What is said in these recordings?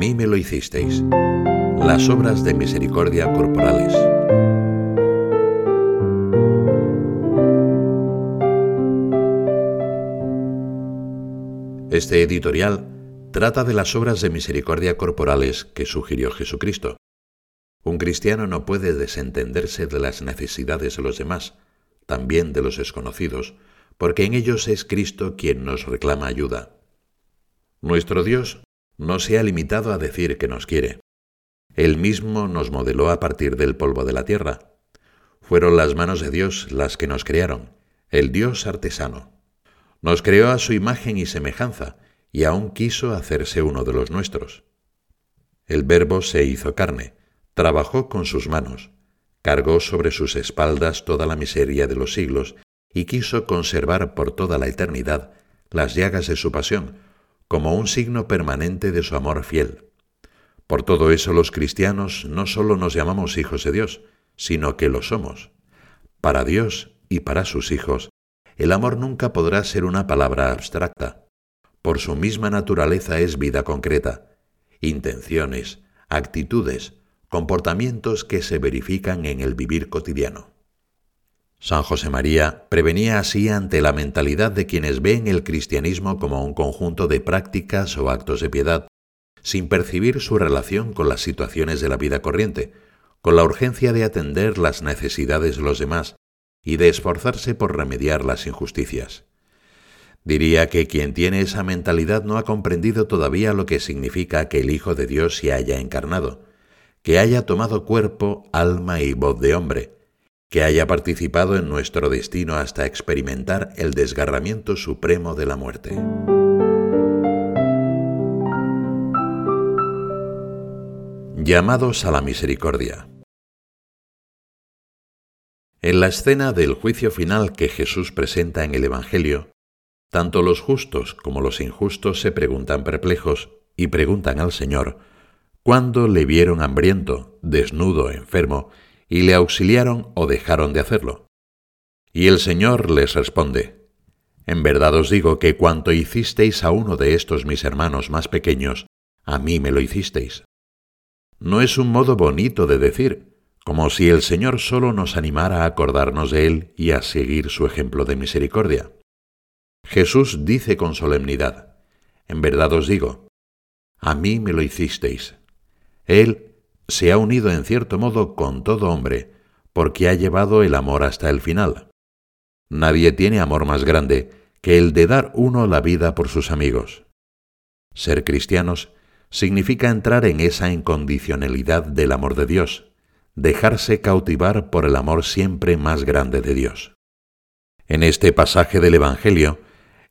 mí me lo hicisteis. Las obras de misericordia corporales. Este editorial trata de las obras de misericordia corporales que sugirió Jesucristo. Un cristiano no puede desentenderse de las necesidades de los demás, también de los desconocidos, porque en ellos es Cristo quien nos reclama ayuda. Nuestro Dios no se ha limitado a decir que nos quiere. Él mismo nos modeló a partir del polvo de la tierra. Fueron las manos de Dios las que nos crearon, el Dios artesano. Nos creó a su imagen y semejanza, y aún quiso hacerse uno de los nuestros. El Verbo se hizo carne, trabajó con sus manos, cargó sobre sus espaldas toda la miseria de los siglos y quiso conservar por toda la eternidad las llagas de su pasión, como un signo permanente de su amor fiel. Por todo eso los cristianos no solo nos llamamos hijos de Dios, sino que lo somos. Para Dios y para sus hijos, el amor nunca podrá ser una palabra abstracta. Por su misma naturaleza es vida concreta, intenciones, actitudes, comportamientos que se verifican en el vivir cotidiano. San José María prevenía así ante la mentalidad de quienes ven el cristianismo como un conjunto de prácticas o actos de piedad, sin percibir su relación con las situaciones de la vida corriente, con la urgencia de atender las necesidades de los demás y de esforzarse por remediar las injusticias. Diría que quien tiene esa mentalidad no ha comprendido todavía lo que significa que el Hijo de Dios se haya encarnado, que haya tomado cuerpo, alma y voz de hombre, que haya participado en nuestro destino hasta experimentar el desgarramiento supremo de la muerte. Llamados a la misericordia. En la escena del juicio final que Jesús presenta en el Evangelio, tanto los justos como los injustos se preguntan perplejos y preguntan al Señor cuándo le vieron hambriento, desnudo, enfermo, y le auxiliaron o dejaron de hacerlo. Y el Señor les responde, En verdad os digo que cuanto hicisteis a uno de estos mis hermanos más pequeños, a mí me lo hicisteis. No es un modo bonito de decir, como si el Señor solo nos animara a acordarnos de Él y a seguir su ejemplo de misericordia. Jesús dice con solemnidad, En verdad os digo, a mí me lo hicisteis. Él se ha unido en cierto modo con todo hombre, porque ha llevado el amor hasta el final. Nadie tiene amor más grande que el de dar uno la vida por sus amigos. Ser cristianos significa entrar en esa incondicionalidad del amor de Dios, dejarse cautivar por el amor siempre más grande de Dios. En este pasaje del Evangelio,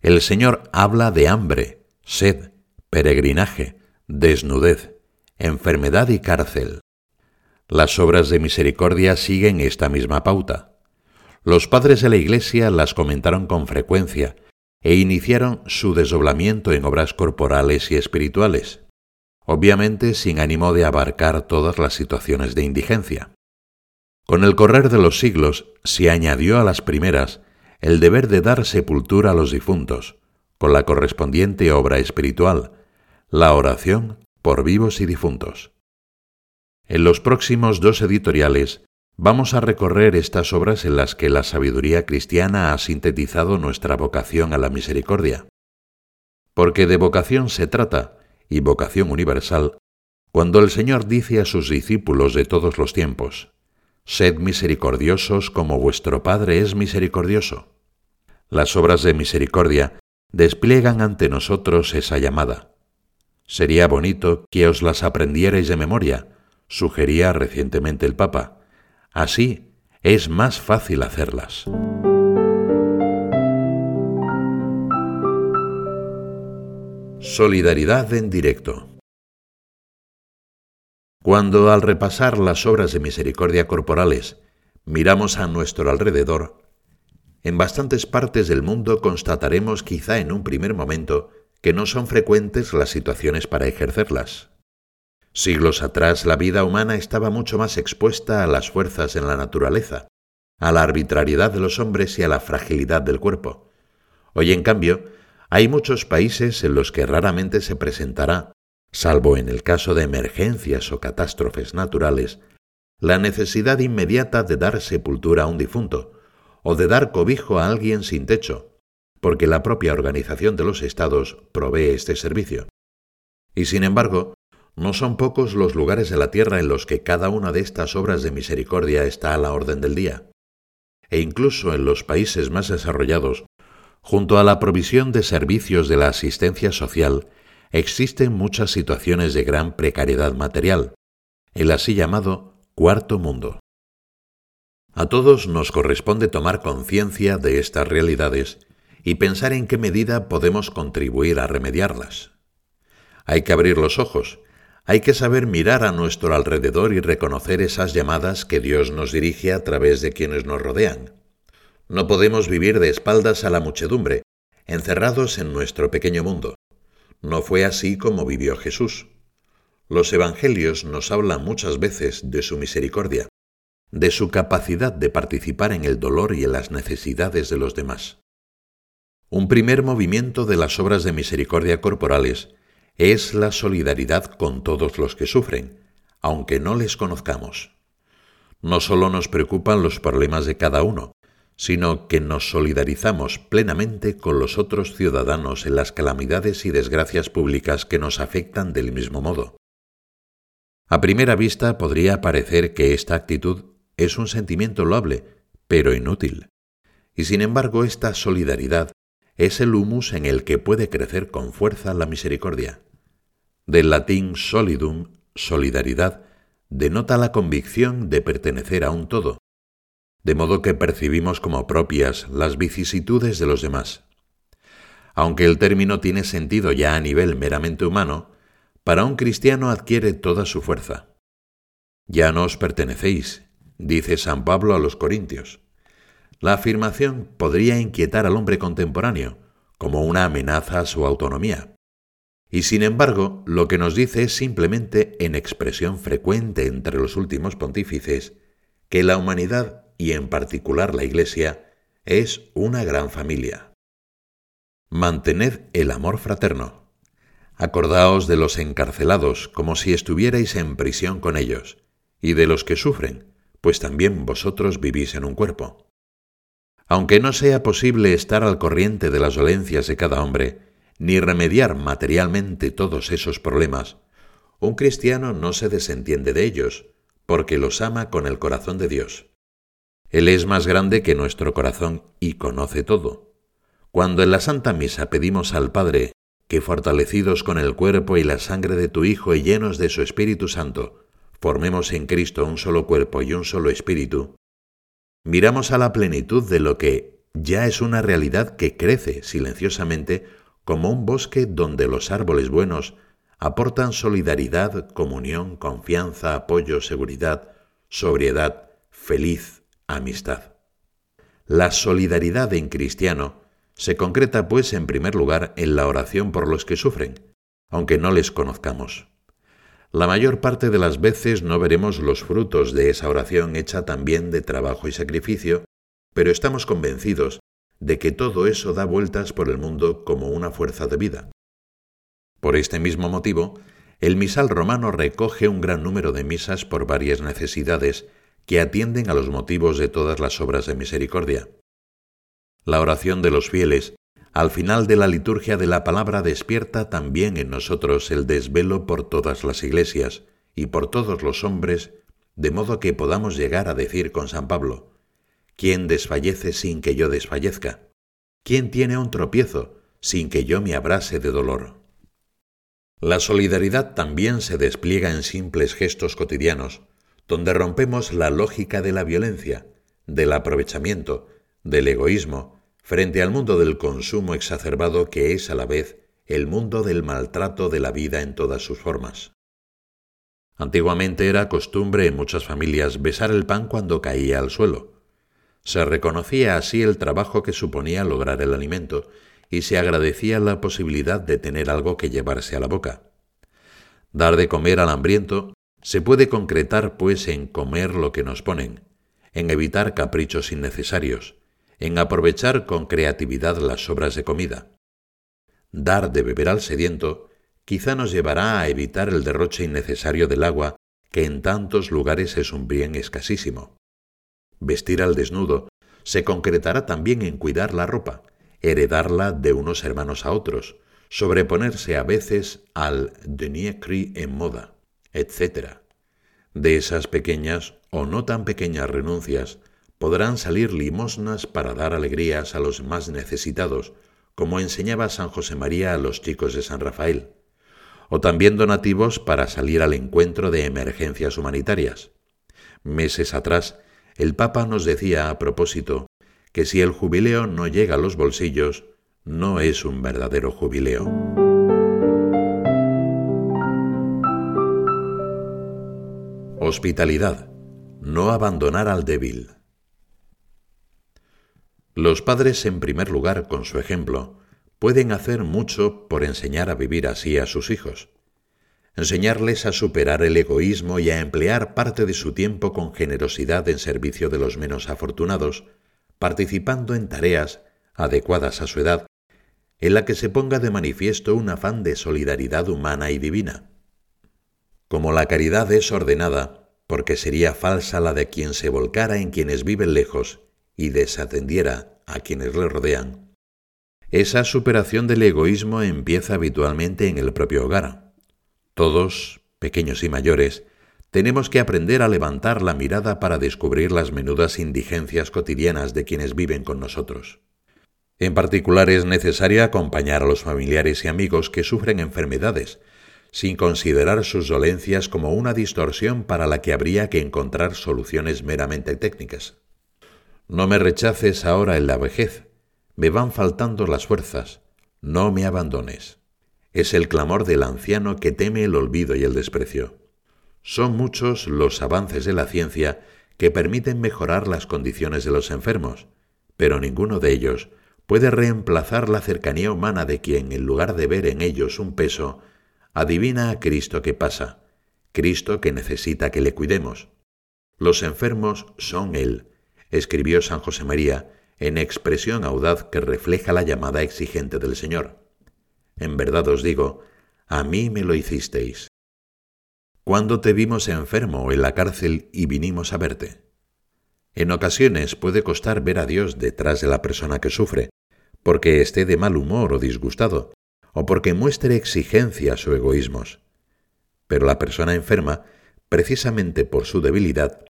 el Señor habla de hambre, sed, peregrinaje, desnudez, enfermedad y cárcel. Las obras de misericordia siguen esta misma pauta. Los padres de la Iglesia las comentaron con frecuencia e iniciaron su desdoblamiento en obras corporales y espirituales, obviamente sin ánimo de abarcar todas las situaciones de indigencia. Con el correr de los siglos se añadió a las primeras el deber de dar sepultura a los difuntos, con la correspondiente obra espiritual, la oración por vivos y difuntos. En los próximos dos editoriales vamos a recorrer estas obras en las que la sabiduría cristiana ha sintetizado nuestra vocación a la misericordia. Porque de vocación se trata, y vocación universal, cuando el Señor dice a sus discípulos de todos los tiempos, Sed misericordiosos como vuestro Padre es misericordioso. Las obras de misericordia despliegan ante nosotros esa llamada. Sería bonito que os las aprendierais de memoria, sugería recientemente el Papa. Así es más fácil hacerlas. Solidaridad en directo. Cuando al repasar las obras de misericordia corporales miramos a nuestro alrededor, en bastantes partes del mundo constataremos quizá en un primer momento que no son frecuentes las situaciones para ejercerlas. Siglos atrás la vida humana estaba mucho más expuesta a las fuerzas en la naturaleza, a la arbitrariedad de los hombres y a la fragilidad del cuerpo. Hoy, en cambio, hay muchos países en los que raramente se presentará salvo en el caso de emergencias o catástrofes naturales, la necesidad inmediata de dar sepultura a un difunto o de dar cobijo a alguien sin techo, porque la propia organización de los estados provee este servicio. Y sin embargo, no son pocos los lugares de la tierra en los que cada una de estas obras de misericordia está a la orden del día. E incluso en los países más desarrollados, junto a la provisión de servicios de la asistencia social, existen muchas situaciones de gran precariedad material, el así llamado cuarto mundo. A todos nos corresponde tomar conciencia de estas realidades y pensar en qué medida podemos contribuir a remediarlas. Hay que abrir los ojos, hay que saber mirar a nuestro alrededor y reconocer esas llamadas que Dios nos dirige a través de quienes nos rodean. No podemos vivir de espaldas a la muchedumbre, encerrados en nuestro pequeño mundo. No fue así como vivió Jesús. Los Evangelios nos hablan muchas veces de su misericordia, de su capacidad de participar en el dolor y en las necesidades de los demás. Un primer movimiento de las obras de misericordia corporales es la solidaridad con todos los que sufren, aunque no les conozcamos. No solo nos preocupan los problemas de cada uno, sino que nos solidarizamos plenamente con los otros ciudadanos en las calamidades y desgracias públicas que nos afectan del mismo modo. A primera vista podría parecer que esta actitud es un sentimiento loable, pero inútil. Y sin embargo esta solidaridad es el humus en el que puede crecer con fuerza la misericordia. Del latín solidum, solidaridad, denota la convicción de pertenecer a un todo, de modo que percibimos como propias las vicisitudes de los demás. Aunque el término tiene sentido ya a nivel meramente humano, para un cristiano adquiere toda su fuerza. Ya no os pertenecéis, dice San Pablo a los Corintios. La afirmación podría inquietar al hombre contemporáneo, como una amenaza a su autonomía. Y sin embargo, lo que nos dice es simplemente, en expresión frecuente entre los últimos pontífices, que la humanidad y en particular la Iglesia, es una gran familia. Mantened el amor fraterno. Acordaos de los encarcelados como si estuvierais en prisión con ellos, y de los que sufren, pues también vosotros vivís en un cuerpo. Aunque no sea posible estar al corriente de las dolencias de cada hombre, ni remediar materialmente todos esos problemas, un cristiano no se desentiende de ellos, porque los ama con el corazón de Dios. Él es más grande que nuestro corazón y conoce todo. Cuando en la Santa Misa pedimos al Padre que fortalecidos con el cuerpo y la sangre de tu Hijo y llenos de su Espíritu Santo, formemos en Cristo un solo cuerpo y un solo espíritu, miramos a la plenitud de lo que ya es una realidad que crece silenciosamente como un bosque donde los árboles buenos aportan solidaridad, comunión, confianza, apoyo, seguridad, sobriedad, feliz, amistad. La solidaridad en cristiano se concreta pues en primer lugar en la oración por los que sufren, aunque no les conozcamos. La mayor parte de las veces no veremos los frutos de esa oración hecha también de trabajo y sacrificio, pero estamos convencidos de que todo eso da vueltas por el mundo como una fuerza de vida. Por este mismo motivo, el misal romano recoge un gran número de misas por varias necesidades que atienden a los motivos de todas las obras de misericordia. La oración de los fieles, al final de la liturgia de la palabra, despierta también en nosotros el desvelo por todas las iglesias y por todos los hombres, de modo que podamos llegar a decir con San Pablo, ¿quién desfallece sin que yo desfallezca? ¿Quién tiene un tropiezo sin que yo me abrase de dolor? La solidaridad también se despliega en simples gestos cotidianos, donde rompemos la lógica de la violencia, del aprovechamiento, del egoísmo, frente al mundo del consumo exacerbado que es a la vez el mundo del maltrato de la vida en todas sus formas. Antiguamente era costumbre en muchas familias besar el pan cuando caía al suelo. Se reconocía así el trabajo que suponía lograr el alimento y se agradecía la posibilidad de tener algo que llevarse a la boca. Dar de comer al hambriento se puede concretar, pues, en comer lo que nos ponen, en evitar caprichos innecesarios, en aprovechar con creatividad las sobras de comida. Dar de beber al sediento, quizá nos llevará a evitar el derroche innecesario del agua, que en tantos lugares es un bien escasísimo. Vestir al desnudo se concretará también en cuidar la ropa, heredarla de unos hermanos a otros, sobreponerse a veces al denier cri en moda, etc. De esas pequeñas o no tan pequeñas renuncias podrán salir limosnas para dar alegrías a los más necesitados, como enseñaba San José María a los chicos de San Rafael, o también donativos para salir al encuentro de emergencias humanitarias. Meses atrás, el Papa nos decía a propósito que si el jubileo no llega a los bolsillos, no es un verdadero jubileo. Hospitalidad. No abandonar al débil. Los padres, en primer lugar, con su ejemplo, pueden hacer mucho por enseñar a vivir así a sus hijos. Enseñarles a superar el egoísmo y a emplear parte de su tiempo con generosidad en servicio de los menos afortunados, participando en tareas adecuadas a su edad en la que se ponga de manifiesto un afán de solidaridad humana y divina. Como la caridad es ordenada, porque sería falsa la de quien se volcara en quienes viven lejos y desatendiera a quienes le rodean, esa superación del egoísmo empieza habitualmente en el propio hogar. Todos, pequeños y mayores, tenemos que aprender a levantar la mirada para descubrir las menudas indigencias cotidianas de quienes viven con nosotros. En particular es necesario acompañar a los familiares y amigos que sufren enfermedades, sin considerar sus dolencias como una distorsión para la que habría que encontrar soluciones meramente técnicas. No me rechaces ahora en la vejez, me van faltando las fuerzas, no me abandones. Es el clamor del anciano que teme el olvido y el desprecio. Son muchos los avances de la ciencia que permiten mejorar las condiciones de los enfermos, pero ninguno de ellos puede reemplazar la cercanía humana de quien, en lugar de ver en ellos un peso, adivina a Cristo que pasa, Cristo que necesita que le cuidemos. Los enfermos son Él, escribió San José María, en expresión audaz que refleja la llamada exigente del Señor. En verdad os digo, a mí me lo hicisteis. ¿Cuándo te vimos enfermo en la cárcel y vinimos a verte? En ocasiones puede costar ver a Dios detrás de la persona que sufre, porque esté de mal humor o disgustado, o porque muestre exigencias o egoísmos. Pero la persona enferma, precisamente por su debilidad,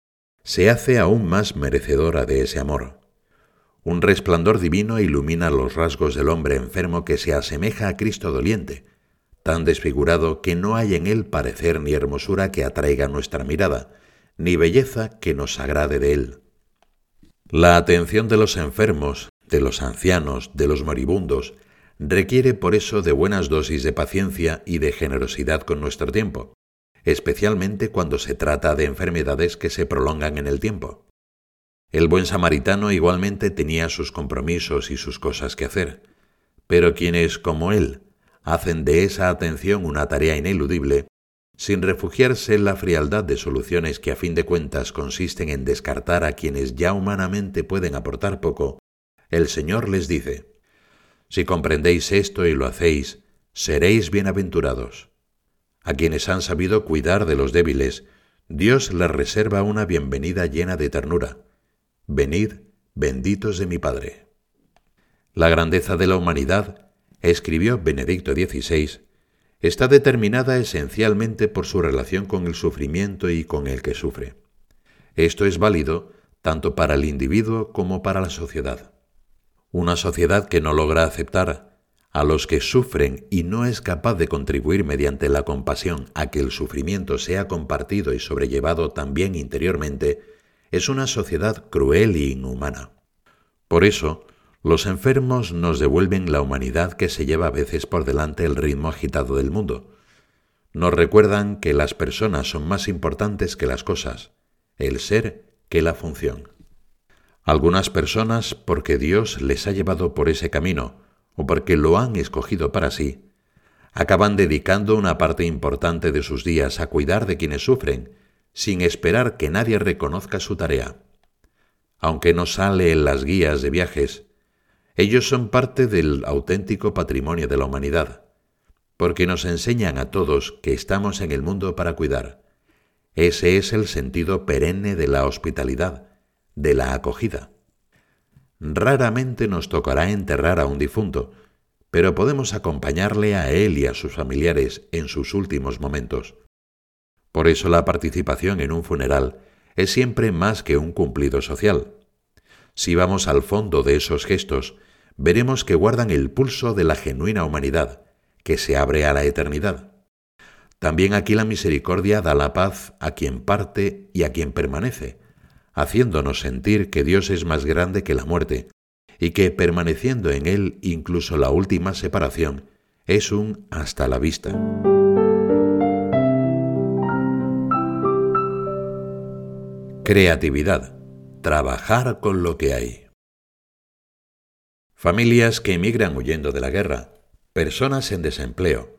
se hace aún más merecedora de ese amor. Un resplandor divino ilumina los rasgos del hombre enfermo que se asemeja a Cristo doliente, tan desfigurado que no hay en él parecer ni hermosura que atraiga nuestra mirada, ni belleza que nos agrade de él. La atención de los enfermos, de los ancianos, de los moribundos, requiere por eso de buenas dosis de paciencia y de generosidad con nuestro tiempo, especialmente cuando se trata de enfermedades que se prolongan en el tiempo. El buen samaritano igualmente tenía sus compromisos y sus cosas que hacer, pero quienes, como él, hacen de esa atención una tarea ineludible, sin refugiarse en la frialdad de soluciones que a fin de cuentas consisten en descartar a quienes ya humanamente pueden aportar poco, el Señor les dice, Si comprendéis esto y lo hacéis, seréis bienaventurados. A quienes han sabido cuidar de los débiles, Dios les reserva una bienvenida llena de ternura. Venid, benditos de mi Padre. La grandeza de la humanidad, escribió Benedicto XVI, está determinada esencialmente por su relación con el sufrimiento y con el que sufre. Esto es válido tanto para el individuo como para la sociedad. Una sociedad que no logra aceptar a los que sufren y no es capaz de contribuir mediante la compasión a que el sufrimiento sea compartido y sobrellevado también interiormente, es una sociedad cruel e inhumana. Por eso, los enfermos nos devuelven la humanidad que se lleva a veces por delante el ritmo agitado del mundo. Nos recuerdan que las personas son más importantes que las cosas, el ser que la función. Algunas personas, porque Dios les ha llevado por ese camino o porque lo han escogido para sí, acaban dedicando una parte importante de sus días a cuidar de quienes sufren, sin esperar que nadie reconozca su tarea. Aunque no sale en las guías de viajes, ellos son parte del auténtico patrimonio de la humanidad. porque nos enseñan a todos que estamos en el mundo para cuidar. Ese es el sentido perenne de la hospitalidad, de la acogida. Raramente nos tocará enterrar a un difunto, pero podemos acompañarle a él y a sus familiares en sus últimos momentos. Por eso la participación en un funeral es siempre más que un cumplido social. Si vamos al fondo de esos gestos, veremos que guardan el pulso de la genuina humanidad, que se abre a la eternidad. También aquí la misericordia da la paz a quien parte y a quien permanece, haciéndonos sentir que Dios es más grande que la muerte, y que permaneciendo en Él incluso la última separación, es un hasta la vista. Creatividad. Trabajar con lo que hay. Familias que emigran huyendo de la guerra, personas en desempleo,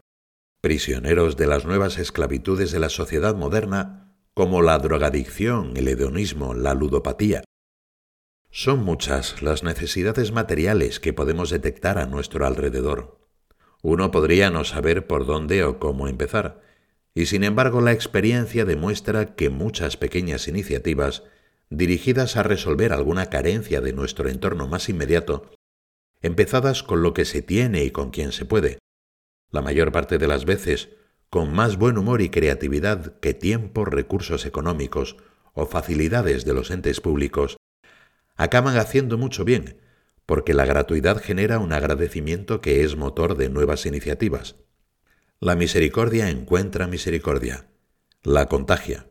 prisioneros de las nuevas esclavitudes de la sociedad moderna como la drogadicción, el hedonismo, la ludopatía. Son muchas las necesidades materiales que podemos detectar a nuestro alrededor. Uno podría no saber por dónde o cómo empezar, y sin embargo la experiencia demuestra que muchas pequeñas iniciativas dirigidas a resolver alguna carencia de nuestro entorno más inmediato, empezadas con lo que se tiene y con quien se puede, la mayor parte de las veces con más buen humor y creatividad que tiempo, recursos económicos o facilidades de los entes públicos, acaban haciendo mucho bien, porque la gratuidad genera un agradecimiento que es motor de nuevas iniciativas. La misericordia encuentra misericordia, la contagia.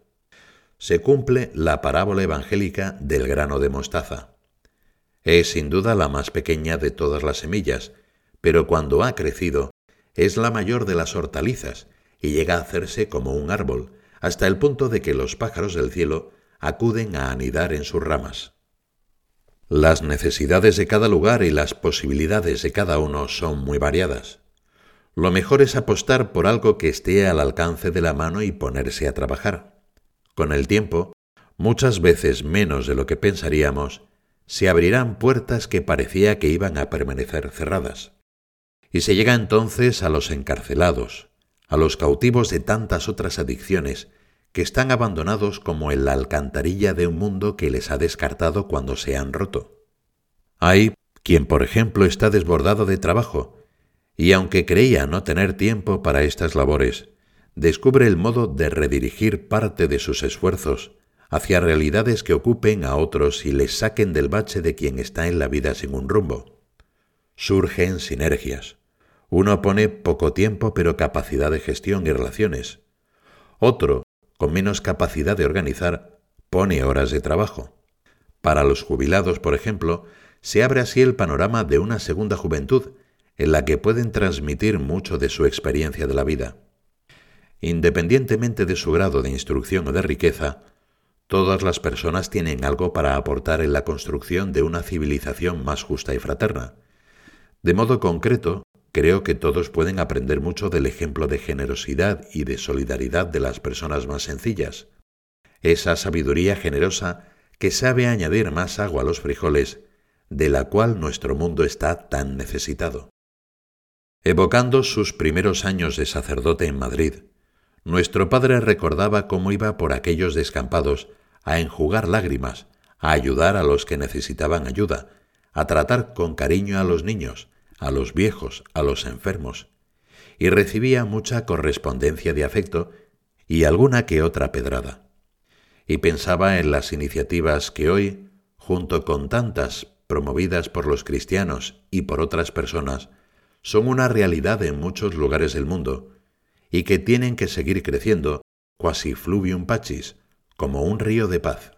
Se cumple la parábola evangélica del grano de mostaza. Es sin duda la más pequeña de todas las semillas, pero cuando ha crecido, es la mayor de las hortalizas y llega a hacerse como un árbol, hasta el punto de que los pájaros del cielo acuden a anidar en sus ramas. Las necesidades de cada lugar y las posibilidades de cada uno son muy variadas. Lo mejor es apostar por algo que esté al alcance de la mano y ponerse a trabajar. Con el tiempo, muchas veces menos de lo que pensaríamos, se abrirán puertas que parecía que iban a permanecer cerradas. Y se llega entonces a los encarcelados, a los cautivos de tantas otras adicciones que están abandonados como en la alcantarilla de un mundo que les ha descartado cuando se han roto. Hay quien, por ejemplo, está desbordado de trabajo y aunque creía no tener tiempo para estas labores, descubre el modo de redirigir parte de sus esfuerzos hacia realidades que ocupen a otros y les saquen del bache de quien está en la vida sin un rumbo. Surgen sinergias. Uno pone poco tiempo pero capacidad de gestión y relaciones. Otro, con menos capacidad de organizar, pone horas de trabajo. Para los jubilados, por ejemplo, se abre así el panorama de una segunda juventud en la que pueden transmitir mucho de su experiencia de la vida. Independientemente de su grado de instrucción o de riqueza, todas las personas tienen algo para aportar en la construcción de una civilización más justa y fraterna. De modo concreto, creo que todos pueden aprender mucho del ejemplo de generosidad y de solidaridad de las personas más sencillas. Esa sabiduría generosa que sabe añadir más agua a los frijoles, de la cual nuestro mundo está tan necesitado. Evocando sus primeros años de sacerdote en Madrid, nuestro padre recordaba cómo iba por aquellos descampados a enjugar lágrimas, a ayudar a los que necesitaban ayuda, a tratar con cariño a los niños, a los viejos, a los enfermos, y recibía mucha correspondencia de afecto y alguna que otra pedrada. Y pensaba en las iniciativas que hoy, junto con tantas promovidas por los cristianos y por otras personas, son una realidad en muchos lugares del mundo y que tienen que seguir creciendo, quasi fluvium pachis, como un río de paz.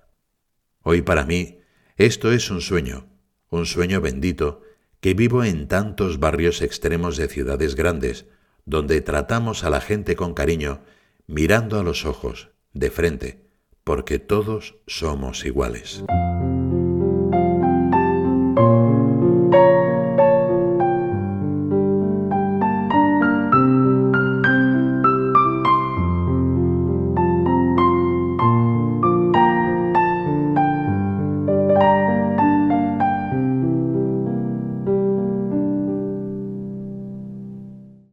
Hoy para mí esto es un sueño, un sueño bendito, que vivo en tantos barrios extremos de ciudades grandes, donde tratamos a la gente con cariño, mirando a los ojos, de frente, porque todos somos iguales.